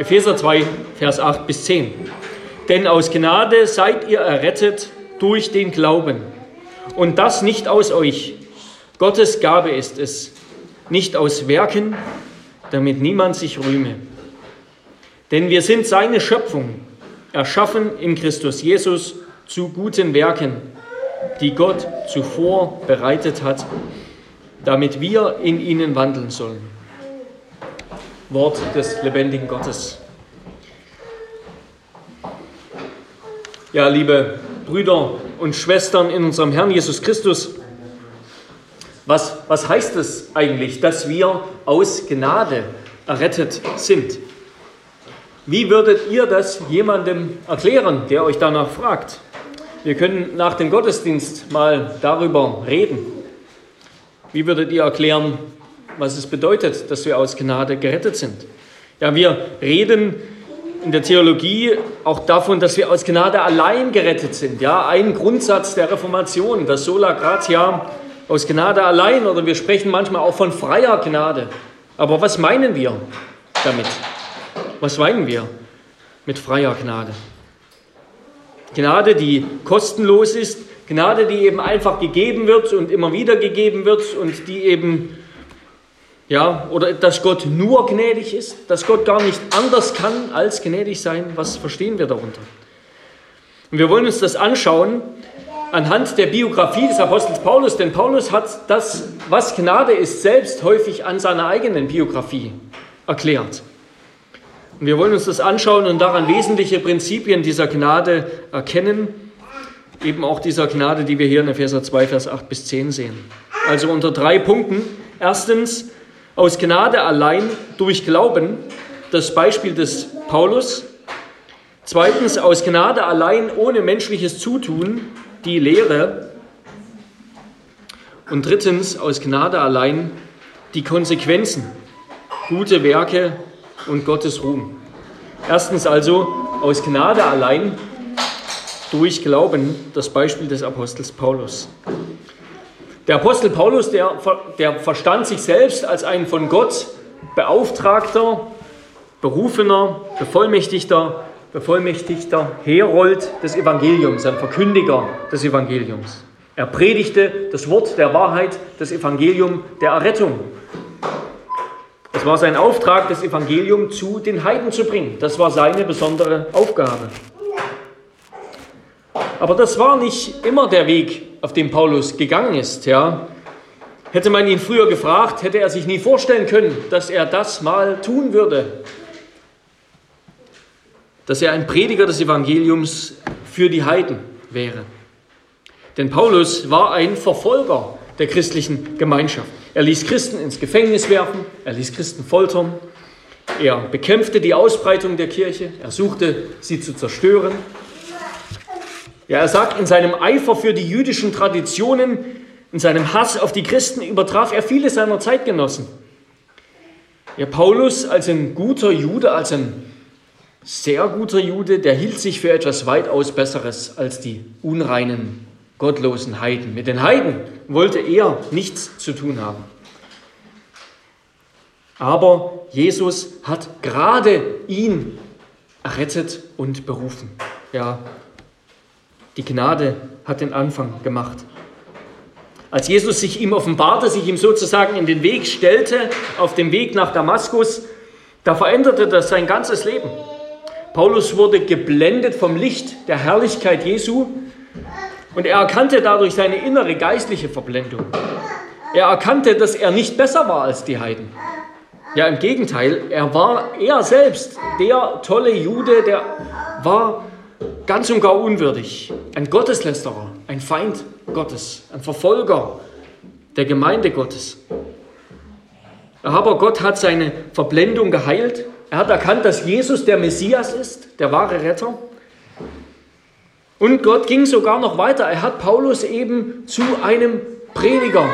Epheser 2, Vers 8 bis 10. Denn aus Gnade seid ihr errettet durch den Glauben. Und das nicht aus euch. Gottes Gabe ist es, nicht aus Werken, damit niemand sich rühme. Denn wir sind seine Schöpfung, erschaffen in Christus Jesus zu guten Werken, die Gott zuvor bereitet hat, damit wir in ihnen wandeln sollen. Wort des lebendigen Gottes. Ja, liebe Brüder und Schwestern in unserem Herrn Jesus Christus, was, was heißt es eigentlich, dass wir aus Gnade errettet sind? Wie würdet ihr das jemandem erklären, der euch danach fragt? Wir können nach dem Gottesdienst mal darüber reden. Wie würdet ihr erklären, was es bedeutet, dass wir aus Gnade gerettet sind? Ja, wir reden in der Theologie auch davon, dass wir aus Gnade allein gerettet sind. Ja, ein Grundsatz der Reformation, das Sola Gratia, aus Gnade allein, oder wir sprechen manchmal auch von freier Gnade. Aber was meinen wir damit? Was meinen wir mit freier Gnade? Gnade, die kostenlos ist, Gnade, die eben einfach gegeben wird und immer wieder gegeben wird und die eben, ja, oder dass Gott nur gnädig ist, dass Gott gar nicht anders kann als gnädig sein. Was verstehen wir darunter? Und wir wollen uns das anschauen anhand der Biografie des Apostels Paulus, denn Paulus hat das, was Gnade ist, selbst häufig an seiner eigenen Biografie erklärt. Und wir wollen uns das anschauen und daran wesentliche Prinzipien dieser Gnade erkennen, eben auch dieser Gnade, die wir hier in Epheser 2, Vers 8 bis 10 sehen. Also unter drei Punkten. Erstens, aus Gnade allein durch Glauben, das Beispiel des Paulus. Zweitens, aus Gnade allein ohne menschliches Zutun, die Lehre. Und drittens, aus Gnade allein die Konsequenzen, gute Werke und Gottes Ruhm. Erstens also aus Gnade allein durch Glauben, das Beispiel des Apostels Paulus. Der Apostel Paulus, der, der verstand sich selbst als ein von Gott beauftragter, berufener, bevollmächtigter, bevollmächtigter Herold des Evangeliums, ein Verkündiger des Evangeliums. Er predigte das Wort der Wahrheit, das Evangelium der Errettung. Es war sein Auftrag, das Evangelium zu den Heiden zu bringen. Das war seine besondere Aufgabe. Aber das war nicht immer der Weg, auf dem Paulus gegangen ist. Ja. Hätte man ihn früher gefragt, hätte er sich nie vorstellen können, dass er das mal tun würde. Dass er ein Prediger des Evangeliums für die Heiden wäre. Denn Paulus war ein Verfolger der christlichen Gemeinschaft. Er ließ Christen ins Gefängnis werfen, er ließ Christen foltern, er bekämpfte die Ausbreitung der Kirche, er suchte sie zu zerstören. Ja, er sagt, in seinem Eifer für die jüdischen Traditionen, in seinem Hass auf die Christen übertraf er viele seiner Zeitgenossen. Ja, Paulus als ein guter Jude, als ein sehr guter Jude, der hielt sich für etwas weitaus Besseres als die unreinen gottlosen Heiden. Mit den Heiden wollte er nichts zu tun haben. Aber Jesus hat gerade ihn errettet und berufen. Ja, die Gnade hat den Anfang gemacht. Als Jesus sich ihm offenbarte, sich ihm sozusagen in den Weg stellte, auf dem Weg nach Damaskus, da veränderte das sein ganzes Leben. Paulus wurde geblendet vom Licht der Herrlichkeit Jesu und er erkannte dadurch seine innere geistliche Verblendung. Er erkannte, dass er nicht besser war als die Heiden. Ja, im Gegenteil, er war er selbst, der tolle Jude, der war ganz und gar unwürdig. Ein Gotteslästerer, ein Feind Gottes, ein Verfolger der Gemeinde Gottes. Aber Gott hat seine Verblendung geheilt. Er hat erkannt, dass Jesus der Messias ist, der wahre Retter. Und Gott ging sogar noch weiter. Er hat Paulus eben zu einem Prediger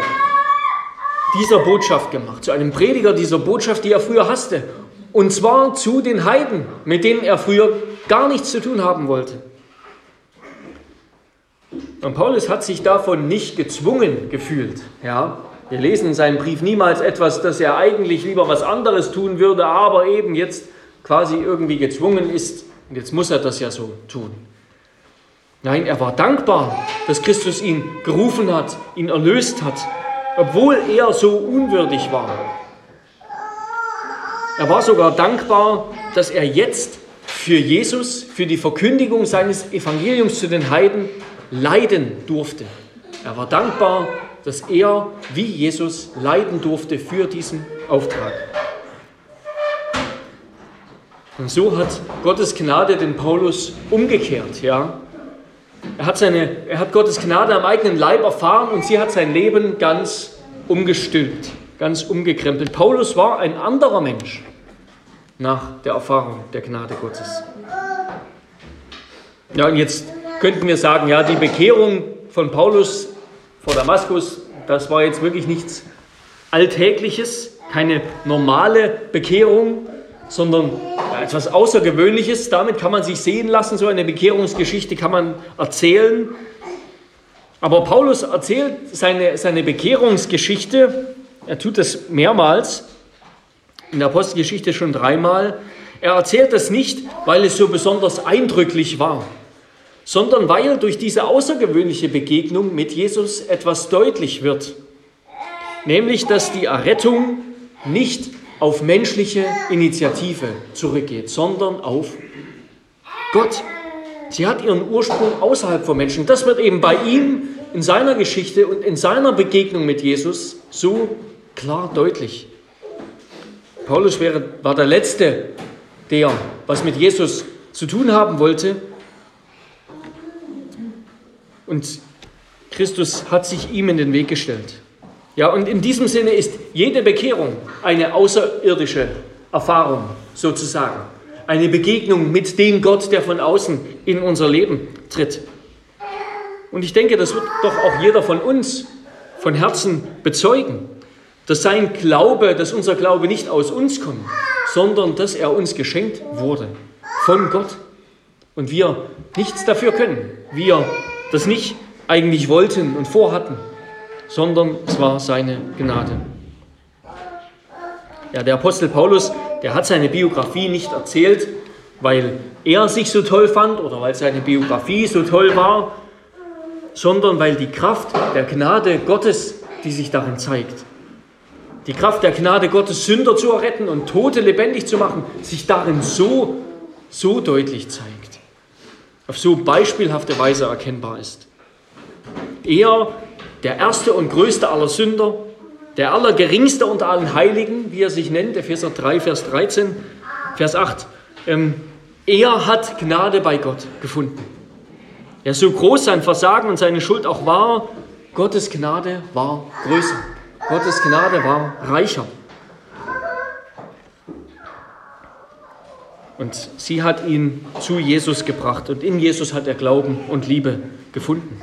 dieser Botschaft gemacht, zu einem Prediger dieser Botschaft, die er früher hasste. Und zwar zu den Heiden, mit denen er früher gar nichts zu tun haben wollte. Und Paulus hat sich davon nicht gezwungen gefühlt. Ja, wir lesen in seinem Brief niemals etwas, dass er eigentlich lieber was anderes tun würde, aber eben jetzt quasi irgendwie gezwungen ist, und jetzt muss er das ja so tun. Nein, er war dankbar, dass Christus ihn gerufen hat, ihn erlöst hat, obwohl er so unwürdig war. Er war sogar dankbar, dass er jetzt für Jesus, für die Verkündigung seines Evangeliums zu den Heiden leiden durfte. Er war dankbar, dass er wie Jesus leiden durfte für diesen Auftrag. Und so hat Gottes Gnade den Paulus umgekehrt, ja. Er hat, seine, er hat Gottes Gnade am eigenen Leib erfahren und sie hat sein Leben ganz umgestülpt, ganz umgekrempelt. Paulus war ein anderer Mensch nach der Erfahrung der Gnade Gottes. Ja, und jetzt könnten wir sagen, ja, die Bekehrung von Paulus vor Damaskus, das war jetzt wirklich nichts Alltägliches, keine normale Bekehrung, sondern etwas Außergewöhnliches. Damit kann man sich sehen lassen, so eine Bekehrungsgeschichte kann man erzählen. Aber Paulus erzählt seine, seine Bekehrungsgeschichte, er tut das mehrmals, in der Apostelgeschichte schon dreimal. Er erzählt das nicht, weil es so besonders eindrücklich war, sondern weil durch diese außergewöhnliche Begegnung mit Jesus etwas deutlich wird. Nämlich, dass die Errettung nicht auf menschliche Initiative zurückgeht, sondern auf Gott. Sie hat ihren Ursprung außerhalb von Menschen. Das wird eben bei ihm in seiner Geschichte und in seiner Begegnung mit Jesus so klar deutlich. Paulus war der Letzte, der was mit Jesus zu tun haben wollte. Und Christus hat sich ihm in den Weg gestellt. Ja, und in diesem Sinne ist jede Bekehrung eine außerirdische Erfahrung sozusagen. Eine Begegnung mit dem Gott, der von außen in unser Leben tritt. Und ich denke, das wird doch auch jeder von uns von Herzen bezeugen dass sein Glaube, dass unser Glaube nicht aus uns kommt, sondern dass er uns geschenkt wurde von Gott und wir nichts dafür können. Wir das nicht eigentlich wollten und vorhatten, sondern es war seine Gnade. Ja, der Apostel Paulus, der hat seine Biografie nicht erzählt, weil er sich so toll fand oder weil seine Biografie so toll war, sondern weil die Kraft der Gnade Gottes, die sich darin zeigt, die Kraft der Gnade Gottes, Sünder zu erretten und Tote lebendig zu machen, sich darin so, so deutlich zeigt. Auf so beispielhafte Weise erkennbar ist. Er, der erste und größte aller Sünder, der allergeringste unter allen Heiligen, wie er sich nennt, Epheser 3, Vers 13, Vers 8, ähm, er hat Gnade bei Gott gefunden. Ja, so groß sein Versagen und seine Schuld auch war, Gottes Gnade war größer. Gottes Gnade war reicher. Und sie hat ihn zu Jesus gebracht und in Jesus hat er Glauben und Liebe gefunden.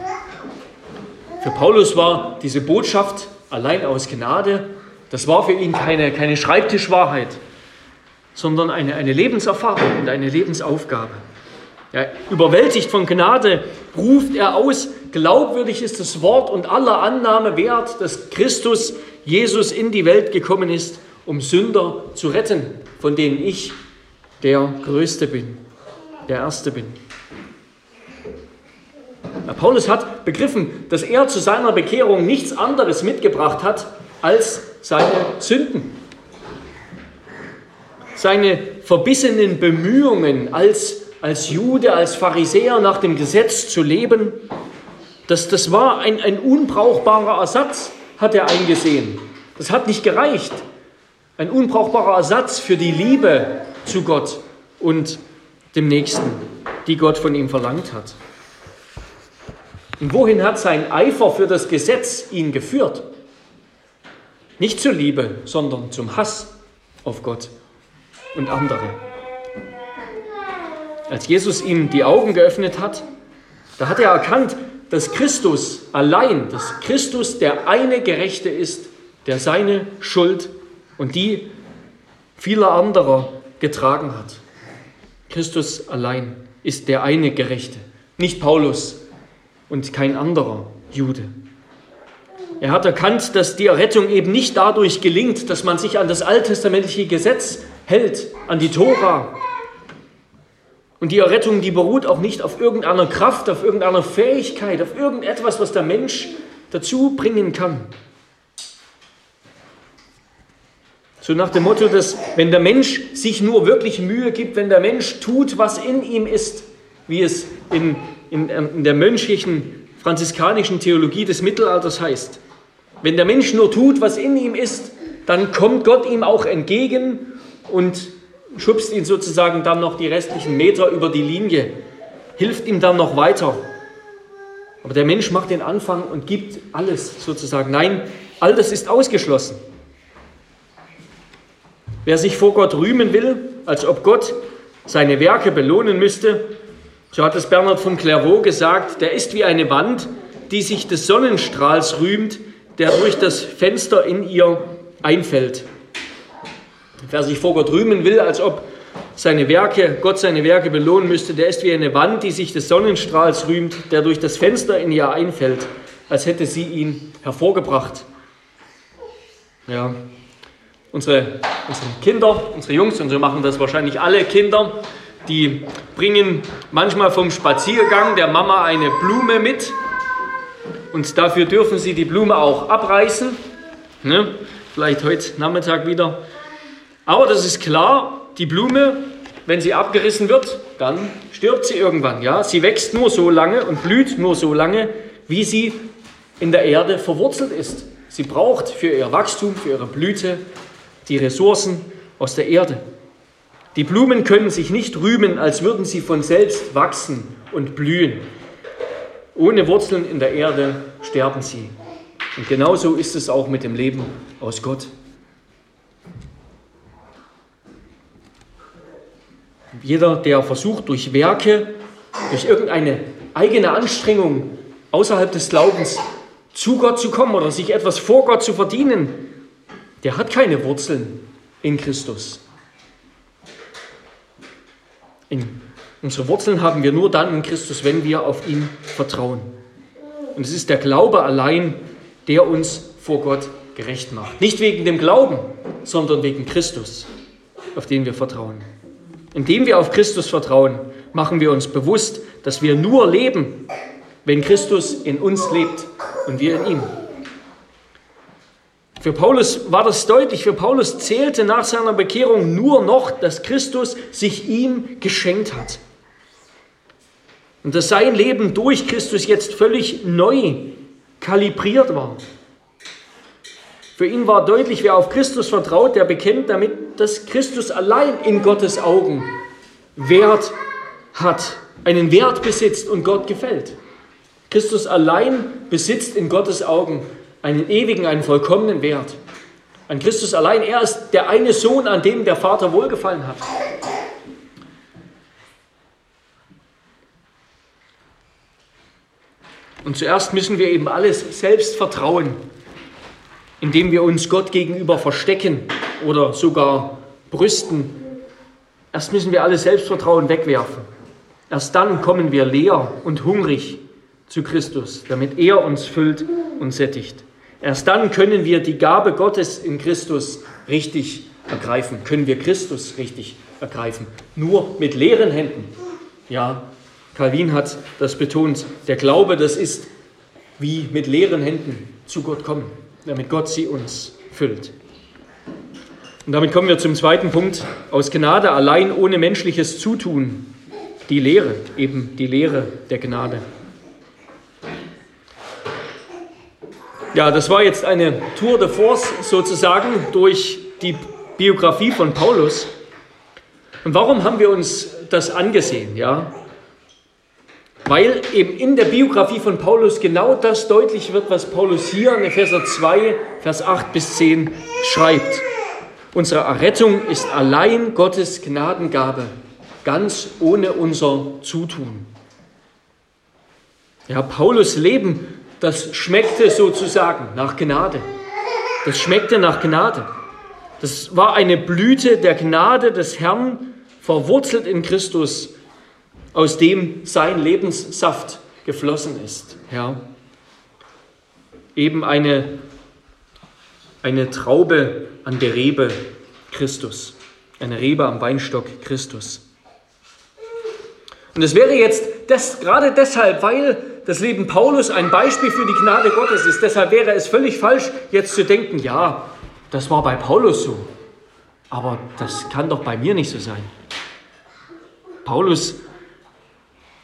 Für Paulus war diese Botschaft allein aus Gnade, das war für ihn keine, keine Schreibtischwahrheit, sondern eine, eine Lebenserfahrung und eine Lebensaufgabe. Ja, überwältigt von Gnade ruft er aus, glaubwürdig ist das Wort und aller Annahme wert, dass Christus Jesus in die Welt gekommen ist, um Sünder zu retten, von denen ich der Größte bin, der Erste bin. Paulus hat begriffen, dass er zu seiner Bekehrung nichts anderes mitgebracht hat als seine Sünden. Seine verbissenen Bemühungen als als Jude, als Pharisäer nach dem Gesetz zu leben, das, das war ein, ein unbrauchbarer Ersatz, hat er eingesehen. Das hat nicht gereicht. Ein unbrauchbarer Ersatz für die Liebe zu Gott und dem Nächsten, die Gott von ihm verlangt hat. Und wohin hat sein Eifer für das Gesetz ihn geführt? Nicht zur Liebe, sondern zum Hass auf Gott und andere. Als Jesus ihm die Augen geöffnet hat, da hat er erkannt, dass Christus allein, dass Christus der eine Gerechte ist, der seine Schuld und die vieler anderer getragen hat. Christus allein ist der eine Gerechte, nicht Paulus und kein anderer Jude. Er hat erkannt, dass die Errettung eben nicht dadurch gelingt, dass man sich an das alttestamentliche Gesetz hält, an die Tora. Und die Errettung, die beruht auch nicht auf irgendeiner Kraft, auf irgendeiner Fähigkeit, auf irgendetwas, was der Mensch dazu bringen kann. So nach dem Motto, dass wenn der Mensch sich nur wirklich Mühe gibt, wenn der Mensch tut, was in ihm ist, wie es in, in, in der mönchlichen franziskanischen Theologie des Mittelalters heißt, wenn der Mensch nur tut, was in ihm ist, dann kommt Gott ihm auch entgegen und schubst ihn sozusagen dann noch die restlichen Meter über die Linie, hilft ihm dann noch weiter. Aber der Mensch macht den Anfang und gibt alles sozusagen. Nein, all das ist ausgeschlossen. Wer sich vor Gott rühmen will, als ob Gott seine Werke belohnen müsste, so hat es Bernhard von Clairvaux gesagt, der ist wie eine Wand, die sich des Sonnenstrahls rühmt, der durch das Fenster in ihr einfällt. Wer sich vor Gott rühmen will, als ob seine Werke, Gott seine Werke belohnen müsste, der ist wie eine Wand, die sich des Sonnenstrahls rühmt, der durch das Fenster in ihr einfällt, als hätte sie ihn hervorgebracht. Ja, unsere, unsere Kinder, unsere Jungs, und so machen das wahrscheinlich alle Kinder, die bringen manchmal vom Spaziergang der Mama eine Blume mit und dafür dürfen sie die Blume auch abreißen. Ne? Vielleicht heute Nachmittag wieder. Aber das ist klar, die Blume, wenn sie abgerissen wird, dann stirbt sie irgendwann. Ja? Sie wächst nur so lange und blüht nur so lange, wie sie in der Erde verwurzelt ist. Sie braucht für ihr Wachstum, für ihre Blüte die Ressourcen aus der Erde. Die Blumen können sich nicht rühmen, als würden sie von selbst wachsen und blühen. Ohne Wurzeln in der Erde sterben sie. Und genauso ist es auch mit dem Leben aus Gott. Jeder, der versucht, durch Werke, durch irgendeine eigene Anstrengung außerhalb des Glaubens zu Gott zu kommen oder sich etwas vor Gott zu verdienen, der hat keine Wurzeln in Christus. In unsere Wurzeln haben wir nur dann in Christus, wenn wir auf ihn vertrauen. Und es ist der Glaube allein, der uns vor Gott gerecht macht. Nicht wegen dem Glauben, sondern wegen Christus, auf den wir vertrauen. Indem wir auf Christus vertrauen, machen wir uns bewusst, dass wir nur leben, wenn Christus in uns lebt und wir in ihm. Für Paulus war das deutlich. Für Paulus zählte nach seiner Bekehrung nur noch, dass Christus sich ihm geschenkt hat. Und dass sein Leben durch Christus jetzt völlig neu kalibriert war. Für ihn war deutlich, wer auf Christus vertraut, der bekennt damit, dass Christus allein in Gottes Augen Wert hat, einen Wert besitzt und Gott gefällt. Christus allein besitzt in Gottes Augen einen ewigen, einen vollkommenen Wert. An Christus allein, er ist der eine Sohn, an dem der Vater wohlgefallen hat. Und zuerst müssen wir eben alles selbst vertrauen, indem wir uns Gott gegenüber verstecken oder sogar brüsten. Erst müssen wir alles Selbstvertrauen wegwerfen. Erst dann kommen wir leer und hungrig zu Christus, damit er uns füllt und sättigt. Erst dann können wir die Gabe Gottes in Christus richtig ergreifen, können wir Christus richtig ergreifen. Nur mit leeren Händen. Ja, Calvin hat das betont. Der Glaube, das ist wie mit leeren Händen zu Gott kommen, damit Gott sie uns füllt. Und damit kommen wir zum zweiten Punkt. Aus Gnade allein ohne menschliches Zutun. Die Lehre, eben die Lehre der Gnade. Ja, das war jetzt eine Tour de Force sozusagen durch die Biografie von Paulus. Und warum haben wir uns das angesehen? Ja? Weil eben in der Biografie von Paulus genau das deutlich wird, was Paulus hier in Epheser 2, Vers 8 bis 10 schreibt. Unsere Errettung ist allein Gottes Gnadengabe, ganz ohne unser Zutun. Ja, Paulus Leben das schmeckte sozusagen nach Gnade. Das schmeckte nach Gnade. Das war eine Blüte der Gnade des Herrn, verwurzelt in Christus, aus dem sein Lebenssaft geflossen ist. Ja. Eben eine, eine Traube an der Rebe Christus. eine Rebe am Weinstock Christus. Und es wäre jetzt das, gerade deshalb, weil das Leben Paulus ein Beispiel für die Gnade Gottes ist, deshalb wäre es völlig falsch, jetzt zu denken, ja, das war bei Paulus so, aber das kann doch bei mir nicht so sein. Paulus,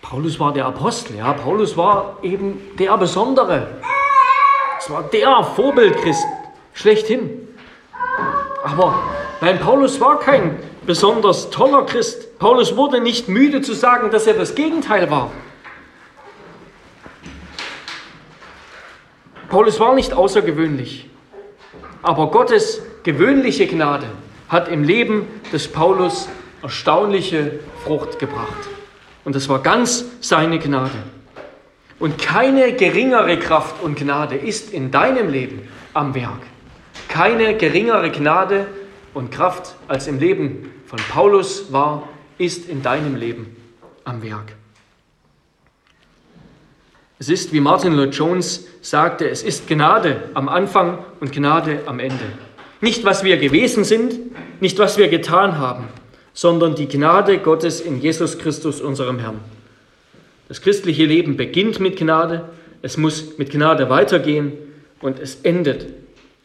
Paulus war der Apostel, ja, Paulus war eben der Besondere. Es war der Vorbildchrist schlechthin. Aber nein, Paulus war kein besonders toller Christ. Paulus wurde nicht müde zu sagen, dass er das Gegenteil war. Paulus war nicht außergewöhnlich, aber Gottes gewöhnliche Gnade hat im Leben des Paulus erstaunliche Frucht gebracht. Und das war ganz seine Gnade. Und keine geringere Kraft und Gnade ist in deinem Leben am Werk. Keine geringere Gnade und Kraft als im Leben von Paulus war, ist in deinem Leben am Werk. Es ist, wie Martin Lloyd Jones sagte, es ist Gnade am Anfang und Gnade am Ende. Nicht, was wir gewesen sind, nicht, was wir getan haben, sondern die Gnade Gottes in Jesus Christus, unserem Herrn. Das christliche Leben beginnt mit Gnade, es muss mit Gnade weitergehen und es endet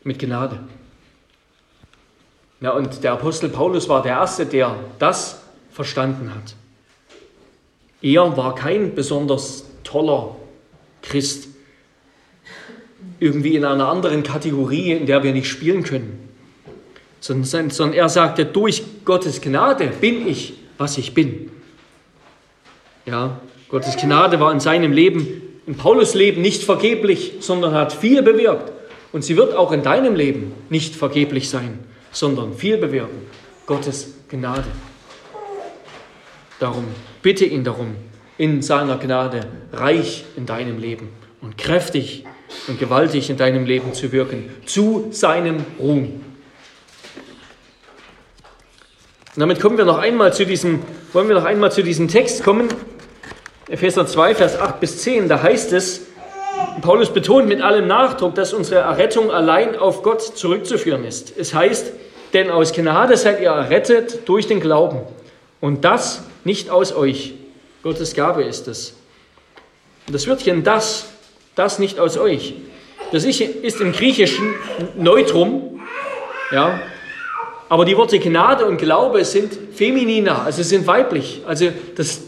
mit Gnade. Ja, und der Apostel Paulus war der Erste, der das verstanden hat. Er war kein besonders toller Christ, irgendwie in einer anderen Kategorie, in der wir nicht spielen können, sondern, er sagte, durch Gottes Gnade bin ich, was ich bin. Ja, Gottes Gnade war in seinem Leben, in Paulus Leben nicht vergeblich, sondern hat viel bewirkt. Und sie wird auch in deinem Leben nicht vergeblich sein, sondern viel bewirken. Gottes Gnade. Darum bitte ihn darum, in seiner Gnade reich in deinem Leben und kräftig und gewaltig in deinem Leben zu wirken, zu seinem Ruhm. Und damit kommen wir noch einmal zu diesem, wollen wir noch einmal zu diesem Text kommen. Epheser 2, Vers 8 bis 10, da heißt es, Paulus betont mit allem Nachdruck, dass unsere Errettung allein auf Gott zurückzuführen ist. Es heißt, denn aus Gnade seid ihr errettet durch den Glauben. Und das nicht aus euch. Gottes Gabe ist es. Das Wörtchen das, das nicht aus euch, das ist im Griechischen Neutrum, ja, aber die Worte Gnade und Glaube sind femininer, also sind weiblich. Also das,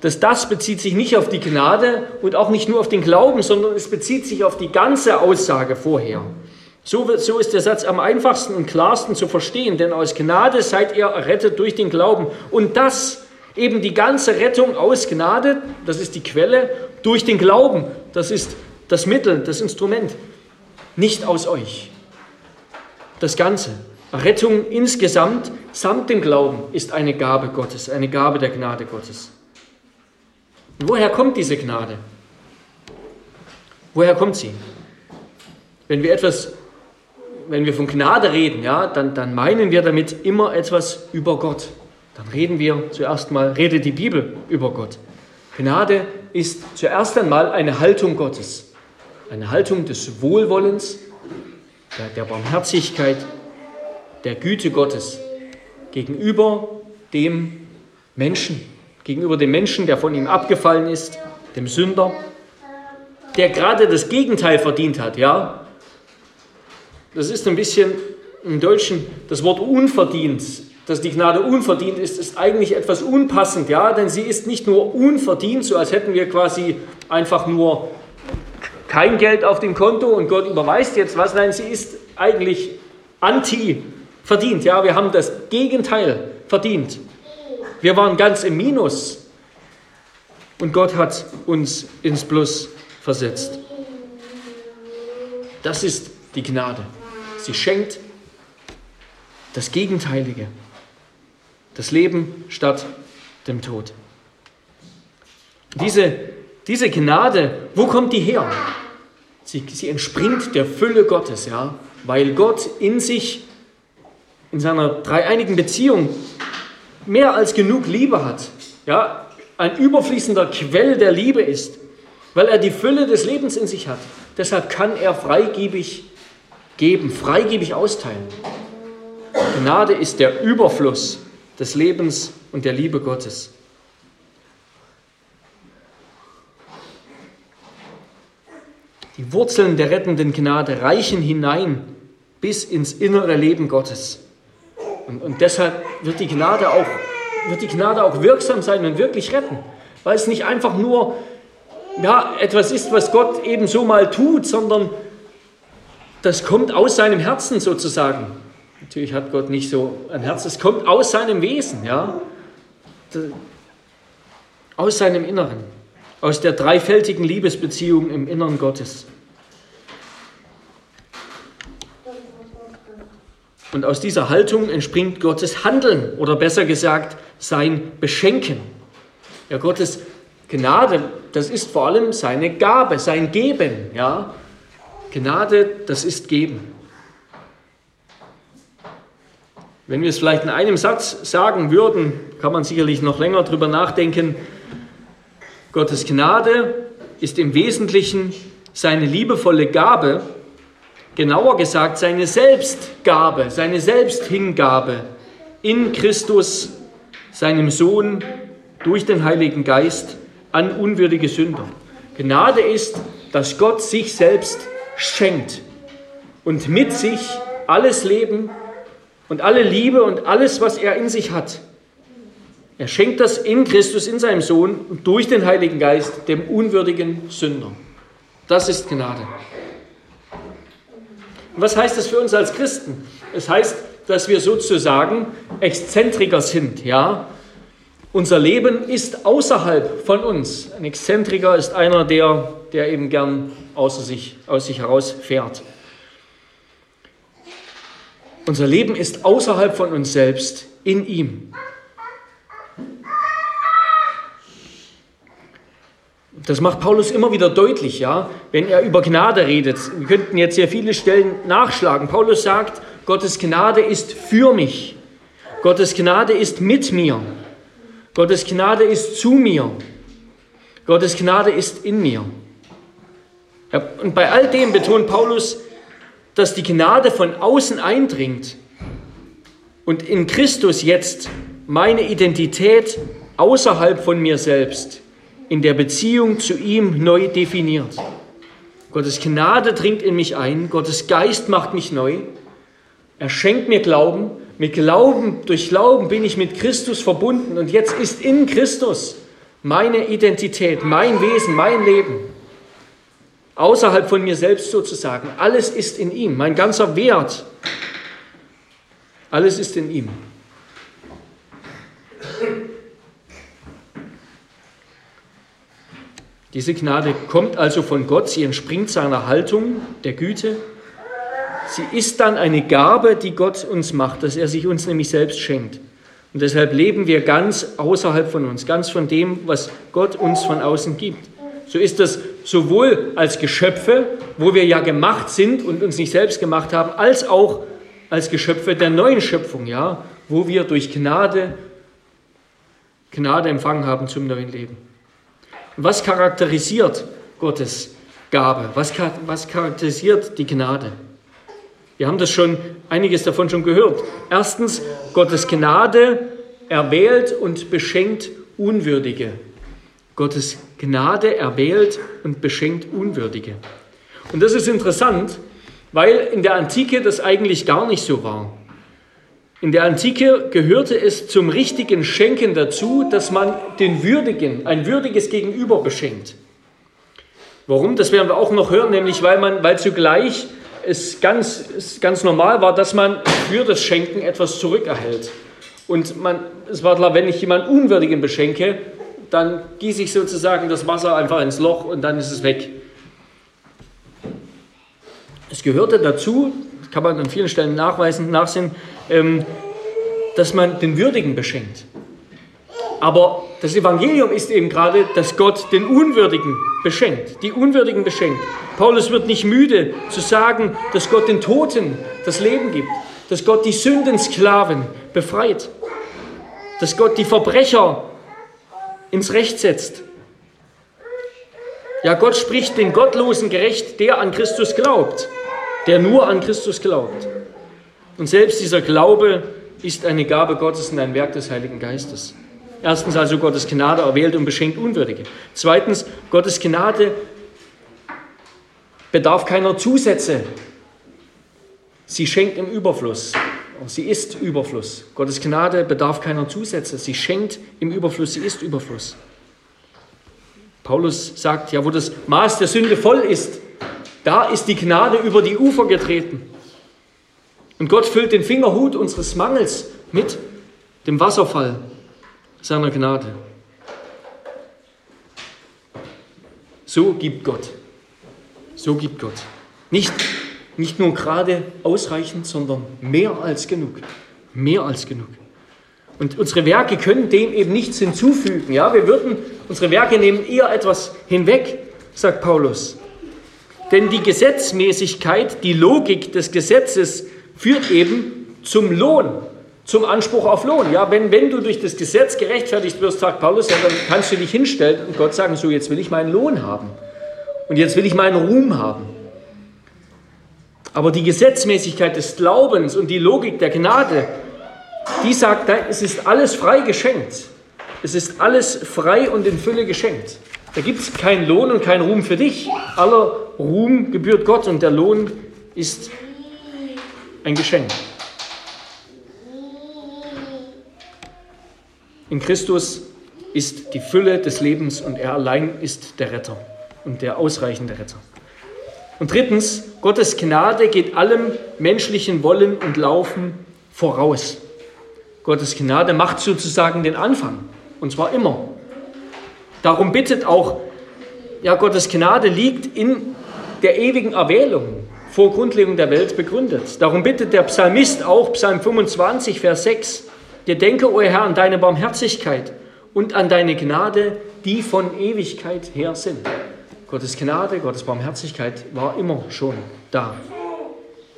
das das bezieht sich nicht auf die Gnade und auch nicht nur auf den Glauben, sondern es bezieht sich auf die ganze Aussage vorher. So, so ist der Satz am einfachsten und klarsten zu verstehen, denn aus Gnade seid ihr errettet durch den Glauben. Und das, eben die ganze Rettung aus Gnade, das ist die Quelle, durch den Glauben, das ist das Mittel, das Instrument, nicht aus euch. Das Ganze. Rettung insgesamt samt dem Glauben ist eine Gabe Gottes, eine Gabe der Gnade Gottes. Und woher kommt diese Gnade? Woher kommt sie? Wenn wir etwas, wenn wir von Gnade reden, ja, dann, dann meinen wir damit immer etwas über Gott. Dann reden wir zuerst mal, redet die Bibel über Gott. Gnade ist zuerst einmal eine Haltung Gottes, eine Haltung des Wohlwollens, der, der Barmherzigkeit, der Güte Gottes gegenüber dem Menschen, gegenüber dem Menschen, der von ihm abgefallen ist, dem Sünder, der gerade das Gegenteil verdient hat, ja. Das ist ein bisschen im Deutschen das Wort unverdient. Dass die Gnade unverdient ist, ist eigentlich etwas unpassend, ja, denn sie ist nicht nur unverdient, so als hätten wir quasi einfach nur kein Geld auf dem Konto und Gott überweist jetzt was, nein, sie ist eigentlich anti verdient. Ja, wir haben das Gegenteil verdient. Wir waren ganz im Minus und Gott hat uns ins Plus versetzt. Das ist die Gnade. Sie schenkt das Gegenteilige, das Leben statt dem Tod. Diese, diese Gnade, wo kommt die her? Sie, sie entspringt der Fülle Gottes, ja, weil Gott in sich in seiner dreieinigen Beziehung mehr als genug Liebe hat, ja, ein überfließender Quell der Liebe ist, weil er die Fülle des Lebens in sich hat. Deshalb kann er freigebig geben, freigebig austeilen. Gnade ist der Überfluss des Lebens und der Liebe Gottes. Die Wurzeln der rettenden Gnade reichen hinein bis ins innere Leben Gottes. Und, und deshalb wird die, Gnade auch, wird die Gnade auch wirksam sein und wirklich retten, weil es nicht einfach nur ja, etwas ist, was Gott eben so mal tut, sondern das kommt aus seinem Herzen sozusagen. Natürlich hat Gott nicht so ein Herz, es kommt aus seinem Wesen, ja, aus seinem Inneren, aus der dreifältigen Liebesbeziehung im Inneren Gottes. Und aus dieser Haltung entspringt Gottes Handeln oder besser gesagt sein Beschenken. Ja, Gottes Gnade, das ist vor allem seine Gabe, sein Geben. Ja? Gnade, das ist Geben. Wenn wir es vielleicht in einem Satz sagen würden, kann man sicherlich noch länger darüber nachdenken. Gottes Gnade ist im Wesentlichen seine liebevolle Gabe, genauer gesagt seine Selbstgabe, seine Selbsthingabe in Christus, seinem Sohn, durch den Heiligen Geist an unwürdige Sünder. Gnade ist, dass Gott sich selbst schenkt und mit sich alles Leben und alle Liebe und alles, was er in sich hat. Er schenkt das in Christus, in seinem Sohn und durch den Heiligen Geist dem unwürdigen Sünder. Das ist Gnade. Und was heißt das für uns als Christen? Es heißt, dass wir sozusagen Exzentriker sind, ja. Unser Leben ist außerhalb von uns. Ein Exzentriker ist einer, der, der eben gern außer sich, aus sich heraus fährt. Unser Leben ist außerhalb von uns selbst, in ihm. Das macht Paulus immer wieder deutlich, ja, wenn er über Gnade redet. Wir könnten jetzt hier viele Stellen nachschlagen. Paulus sagt, Gottes Gnade ist für mich. Gottes Gnade ist mit mir. Gottes Gnade ist zu mir. Gottes Gnade ist in mir. Und bei all dem betont Paulus, dass die Gnade von außen eindringt und in Christus jetzt meine Identität außerhalb von mir selbst in der Beziehung zu ihm neu definiert. Gottes Gnade dringt in mich ein, Gottes Geist macht mich neu. Er schenkt mir Glauben. Mit Glauben, durch Glauben bin ich mit Christus verbunden und jetzt ist in Christus meine Identität, mein Wesen, mein Leben. Außerhalb von mir selbst sozusagen. Alles ist in ihm, mein ganzer Wert. Alles ist in ihm. Diese Gnade kommt also von Gott, sie entspringt seiner Haltung der Güte. Sie ist dann eine Gabe, die Gott uns macht, dass er sich uns nämlich selbst schenkt. Und deshalb leben wir ganz außerhalb von uns, ganz von dem, was Gott uns von außen gibt. So ist das sowohl als Geschöpfe, wo wir ja gemacht sind und uns nicht selbst gemacht haben, als auch als Geschöpfe der neuen Schöpfung, ja, wo wir durch Gnade Gnade empfangen haben zum neuen Leben. Was charakterisiert Gottes Gabe? Was, was charakterisiert die Gnade? Wir haben das schon, einiges davon schon gehört. Erstens, Gottes Gnade erwählt und beschenkt Unwürdige. Gottes Gnade erwählt und beschenkt Unwürdige. Und das ist interessant, weil in der Antike das eigentlich gar nicht so war. In der Antike gehörte es zum richtigen Schenken dazu, dass man den Würdigen, ein würdiges Gegenüber beschenkt. Warum? Das werden wir auch noch hören, nämlich weil man, weil zugleich es ganz, es ganz normal war, dass man für das Schenken etwas zurückerhält. Und man, es war klar, wenn ich jemanden Unwürdigen beschenke, dann gieße ich sozusagen das Wasser einfach ins Loch und dann ist es weg. Es gehörte dazu, kann man an vielen Stellen nachweisen, nachsehen, ähm, dass man den Würdigen beschenkt. Aber das Evangelium ist eben gerade, dass Gott den Unwürdigen beschenkt, die Unwürdigen beschenkt. Paulus wird nicht müde zu sagen, dass Gott den Toten das Leben gibt, dass Gott die Sündensklaven befreit, dass Gott die Verbrecher ins Recht setzt. Ja, Gott spricht den Gottlosen gerecht, der an Christus glaubt, der nur an Christus glaubt. Und selbst dieser Glaube ist eine Gabe Gottes und ein Werk des Heiligen Geistes. Erstens also Gottes Gnade erwählt und beschenkt Unwürdige. Zweitens, Gottes Gnade bedarf keiner Zusätze. Sie schenkt im Überfluss. Sie ist Überfluss. Gottes Gnade bedarf keiner Zusätze. Sie schenkt im Überfluss. Sie ist Überfluss. Paulus sagt, ja, wo das Maß der Sünde voll ist, da ist die Gnade über die Ufer getreten. Und Gott füllt den Fingerhut unseres Mangels mit dem Wasserfall seiner Gnade. So gibt Gott. So gibt Gott. Nicht, nicht nur gerade ausreichend, sondern mehr als genug. Mehr als genug. Und unsere Werke können dem eben nichts hinzufügen. Ja, wir würden, unsere Werke nehmen eher etwas hinweg, sagt Paulus. Denn die Gesetzmäßigkeit, die Logik des Gesetzes führt eben zum Lohn, zum Anspruch auf Lohn. Ja, wenn, wenn du durch das Gesetz gerechtfertigt wirst, sagt Paulus, ja, dann kannst du dich hinstellen und Gott sagen, so jetzt will ich meinen Lohn haben und jetzt will ich meinen Ruhm haben. Aber die Gesetzmäßigkeit des Glaubens und die Logik der Gnade, die sagt, es ist alles frei geschenkt. Es ist alles frei und in Fülle geschenkt. Da gibt es keinen Lohn und keinen Ruhm für dich. Aller Ruhm gebührt Gott und der Lohn ist ein Geschenk. In Christus ist die Fülle des Lebens und er allein ist der Retter und der ausreichende Retter. Und drittens, Gottes Gnade geht allem menschlichen Wollen und Laufen voraus. Gottes Gnade macht sozusagen den Anfang, und zwar immer. Darum bittet auch, ja, Gottes Gnade liegt in der ewigen Erwählung vor Grundlegung der Welt begründet. Darum bittet der Psalmist auch, Psalm 25, Vers 6, Gedenke, o Herr, an deine Barmherzigkeit und an deine Gnade, die von Ewigkeit her sind. Gottes Gnade, Gottes Barmherzigkeit war immer schon da.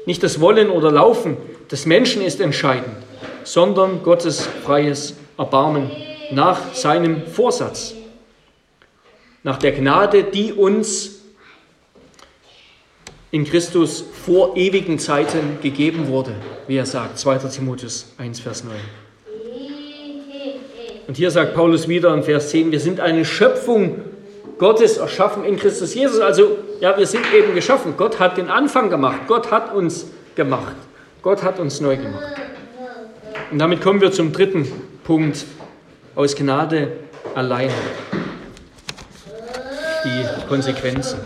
Nicht das Wollen oder Laufen des Menschen ist entscheidend, sondern Gottes freies Erbarmen nach seinem Vorsatz nach der Gnade, die uns in Christus vor ewigen Zeiten gegeben wurde, wie er sagt, 2. Timotheus 1, Vers 9. Und hier sagt Paulus wieder in Vers 10, wir sind eine Schöpfung Gottes erschaffen in Christus Jesus. Also, ja, wir sind eben geschaffen. Gott hat den Anfang gemacht. Gott hat uns gemacht. Gott hat uns neu gemacht. Und damit kommen wir zum dritten Punkt aus Gnade allein die Konsequenzen.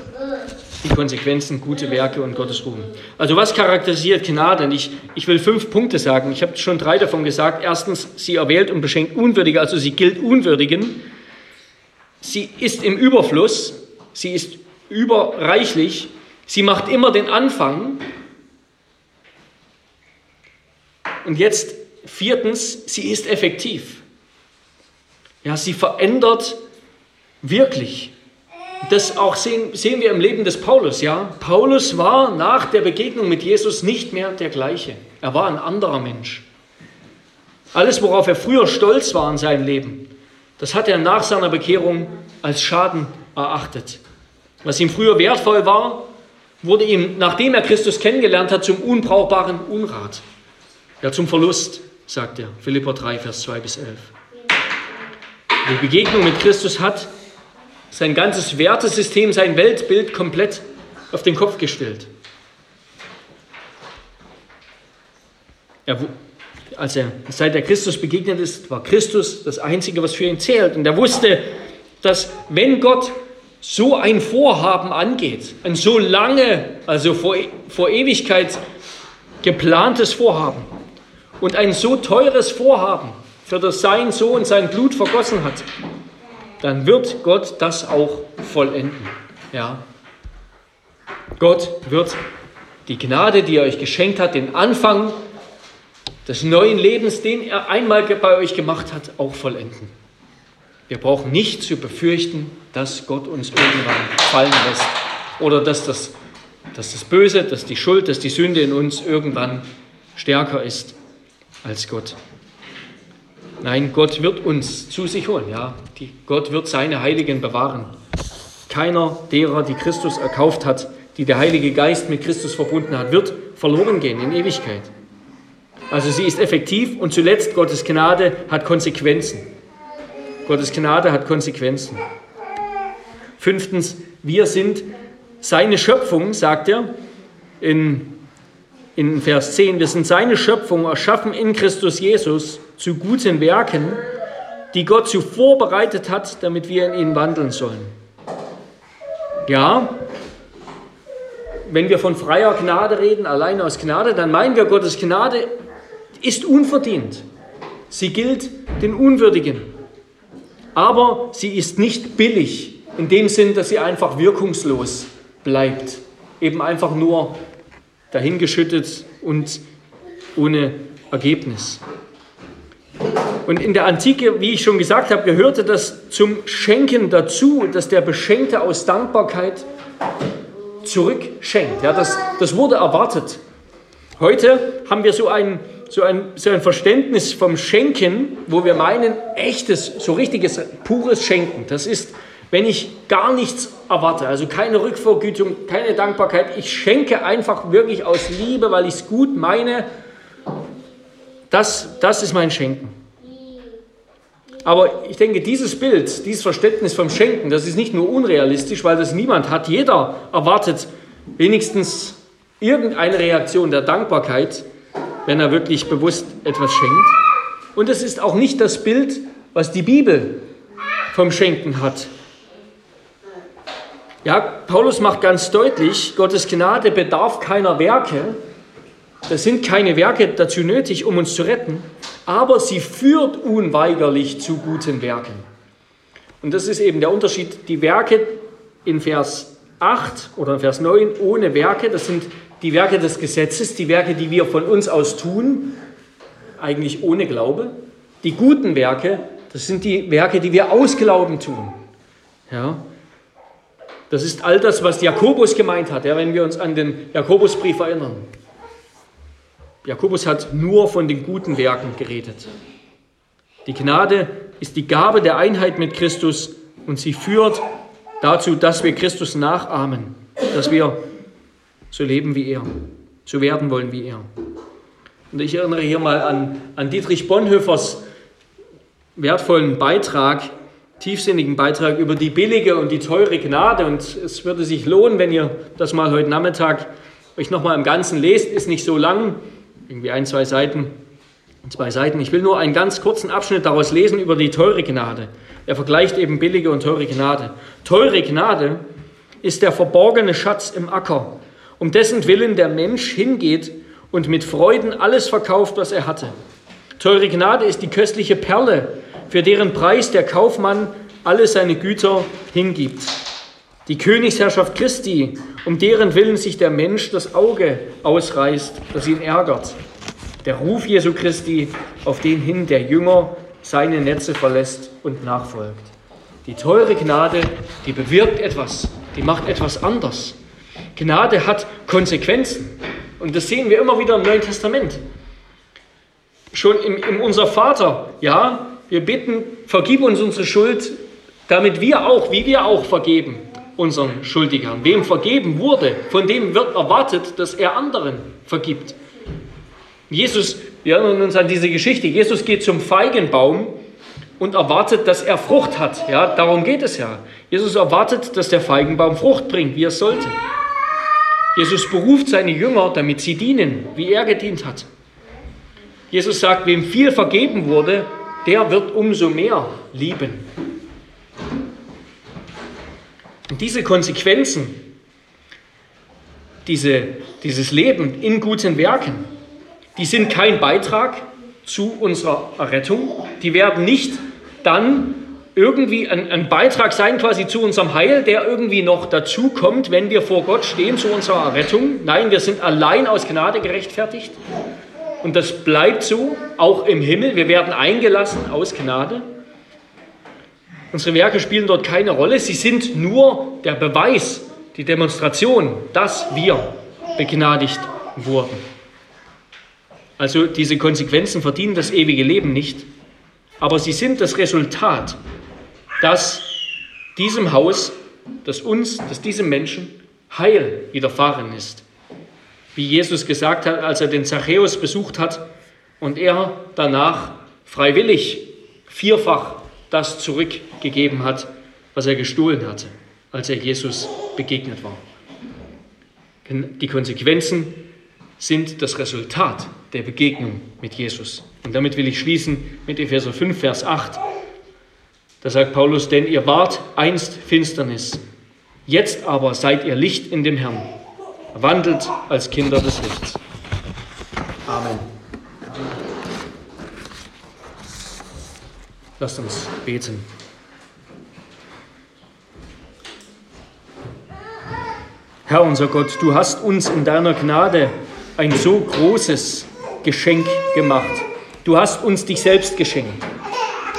Die Konsequenzen, gute Werke und Gottes Ruhm. Also was charakterisiert Gnade? ich, ich will fünf Punkte sagen. Ich habe schon drei davon gesagt. Erstens, sie erwählt und beschenkt Unwürdige, also sie gilt Unwürdigen. Sie ist im Überfluss, sie ist überreichlich, sie macht immer den Anfang. Und jetzt viertens, sie ist effektiv. Ja, sie verändert wirklich. Das auch sehen, sehen wir im Leben des Paulus, ja. Paulus war nach der Begegnung mit Jesus nicht mehr der gleiche. Er war ein anderer Mensch. Alles, worauf er früher stolz war in seinem Leben, das hat er nach seiner Bekehrung als Schaden erachtet. Was ihm früher wertvoll war, wurde ihm, nachdem er Christus kennengelernt hat, zum unbrauchbaren Unrat. Ja, zum Verlust, sagt er. Philippa 3, Vers 2 bis 11. Die Begegnung mit Christus hat sein ganzes Wertesystem, sein Weltbild komplett auf den Kopf gestellt. Er, als er seit er Christus begegnet ist, war Christus das Einzige, was für ihn zählt. Und er wusste, dass wenn Gott so ein Vorhaben angeht, ein so lange, also vor, vor Ewigkeit geplantes Vorhaben und ein so teures Vorhaben, für das sein Sohn sein Blut vergossen hat, dann wird Gott das auch vollenden. Ja. Gott wird die Gnade, die er euch geschenkt hat, den Anfang des neuen Lebens, den er einmal bei euch gemacht hat, auch vollenden. Wir brauchen nicht zu befürchten, dass Gott uns irgendwann fallen lässt oder dass das, dass das Böse, dass die Schuld, dass die Sünde in uns irgendwann stärker ist als Gott. Nein, Gott wird uns zu sich holen. Ja, die, Gott wird seine Heiligen bewahren. Keiner derer, die Christus erkauft hat, die der Heilige Geist mit Christus verbunden hat, wird verloren gehen in Ewigkeit. Also sie ist effektiv und zuletzt Gottes Gnade hat Konsequenzen. Gottes Gnade hat Konsequenzen. Fünftens, wir sind seine Schöpfung, sagt er in, in Vers 10, wir sind seine Schöpfung, erschaffen in Christus Jesus zu guten Werken, die Gott zuvor bereitet hat, damit wir in ihnen wandeln sollen. Ja, wenn wir von freier Gnade reden, allein aus Gnade, dann meinen wir, Gottes Gnade ist unverdient. Sie gilt den Unwürdigen. Aber sie ist nicht billig in dem Sinn, dass sie einfach wirkungslos bleibt. Eben einfach nur dahingeschüttet und ohne Ergebnis. Und in der Antike, wie ich schon gesagt habe, gehörte das zum Schenken dazu, dass der Beschenkte aus Dankbarkeit zurückschenkt. Ja, das, das wurde erwartet. Heute haben wir so ein, so, ein, so ein Verständnis vom Schenken, wo wir meinen, echtes, so richtiges, pures Schenken. Das ist, wenn ich gar nichts erwarte, also keine Rückvergütung, keine Dankbarkeit, ich schenke einfach wirklich aus Liebe, weil ich es gut meine, das, das ist mein Schenken. Aber ich denke, dieses Bild, dieses Verständnis vom Schenken, das ist nicht nur unrealistisch, weil das niemand hat. Jeder erwartet wenigstens irgendeine Reaktion der Dankbarkeit, wenn er wirklich bewusst etwas schenkt. Und es ist auch nicht das Bild, was die Bibel vom Schenken hat. Ja, Paulus macht ganz deutlich, Gottes Gnade bedarf keiner Werke. Es sind keine Werke dazu nötig, um uns zu retten, aber sie führt unweigerlich zu guten Werken. Und das ist eben der Unterschied. Die Werke in Vers 8 oder in Vers 9 ohne Werke, das sind die Werke des Gesetzes, die Werke, die wir von uns aus tun, eigentlich ohne Glaube. Die guten Werke, das sind die Werke, die wir aus Glauben tun. Ja, das ist all das, was Jakobus gemeint hat, ja, wenn wir uns an den Jakobusbrief erinnern. Jakobus hat nur von den guten Werken geredet. Die Gnade ist die Gabe der Einheit mit Christus und sie führt dazu, dass wir Christus nachahmen, dass wir so leben wie er, so werden wollen wie er. Und ich erinnere hier mal an, an Dietrich Bonhoeffers wertvollen Beitrag tiefsinnigen Beitrag über die billige und die teure Gnade. Und es würde sich lohnen, wenn ihr das mal heute Nachmittag euch nochmal im Ganzen lest. Ist nicht so lang, irgendwie ein, zwei Seiten. Zwei Seiten. Ich will nur einen ganz kurzen Abschnitt daraus lesen über die teure Gnade. Er vergleicht eben billige und teure Gnade. Teure Gnade ist der verborgene Schatz im Acker, um dessen Willen der Mensch hingeht und mit Freuden alles verkauft, was er hatte. Teure Gnade ist die köstliche Perle, für deren Preis der Kaufmann alle seine Güter hingibt. Die Königsherrschaft Christi, um deren Willen sich der Mensch das Auge ausreißt, das ihn ärgert. Der Ruf Jesu Christi, auf den hin der Jünger seine Netze verlässt und nachfolgt. Die teure Gnade, die bewirkt etwas, die macht etwas anders. Gnade hat Konsequenzen. Und das sehen wir immer wieder im Neuen Testament. Schon im, im Unser Vater, ja, wir bitten, vergib uns unsere Schuld, damit wir auch, wie wir auch vergeben, unseren Schuldigern. Wem vergeben wurde, von dem wird erwartet, dass er anderen vergibt. Jesus, wir erinnern uns an diese Geschichte, Jesus geht zum Feigenbaum und erwartet, dass er Frucht hat. Ja, darum geht es ja. Jesus erwartet, dass der Feigenbaum Frucht bringt, wie er sollte. Jesus beruft seine Jünger, damit sie dienen, wie er gedient hat. Jesus sagt, wem viel vergeben wurde, der wird umso mehr lieben. Und diese Konsequenzen, diese, dieses Leben in guten Werken, die sind kein Beitrag zu unserer Errettung. Die werden nicht dann irgendwie ein, ein, Beitrag sein quasi zu unserem Heil, der irgendwie noch dazu kommt, wenn wir vor Gott stehen zu unserer Errettung. Nein, wir sind allein aus Gnade gerechtfertigt. Und das bleibt so, auch im Himmel. Wir werden eingelassen aus Gnade. Unsere Werke spielen dort keine Rolle. Sie sind nur der Beweis, die Demonstration, dass wir begnadigt wurden. Also diese Konsequenzen verdienen das ewige Leben nicht, aber sie sind das Resultat, dass diesem Haus, dass uns, dass diesem Menschen Heil widerfahren ist wie Jesus gesagt hat, als er den Zachäus besucht hat, und er danach freiwillig vierfach das zurückgegeben hat, was er gestohlen hatte, als er Jesus begegnet war. Die Konsequenzen sind das Resultat der Begegnung mit Jesus. Und damit will ich schließen mit Epheser 5, Vers 8. Da sagt Paulus, denn ihr wart einst Finsternis, jetzt aber seid ihr Licht in dem Herrn. Wandelt als Kinder des Lichts. Amen. Lasst uns beten. Herr unser Gott, du hast uns in deiner Gnade ein so großes Geschenk gemacht. Du hast uns dich selbst geschenkt.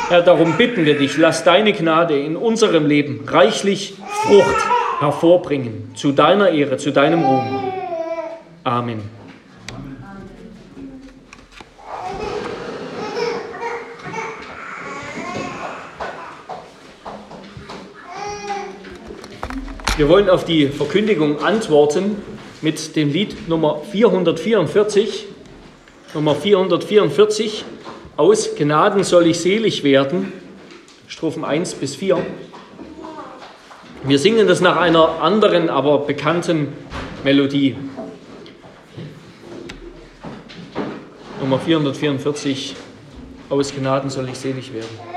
Herr, darum bitten wir dich, lass deine Gnade in unserem Leben reichlich Frucht hervorbringen, zu deiner Ehre, zu deinem Ruhm. Amen. Wir wollen auf die Verkündigung antworten mit dem Lied Nummer 444. Nummer 444. Aus Gnaden soll ich selig werden. Strophen 1 bis 4. Wir singen das nach einer anderen, aber bekannten Melodie. Nummer 444. Aus Gnaden soll ich selig werden.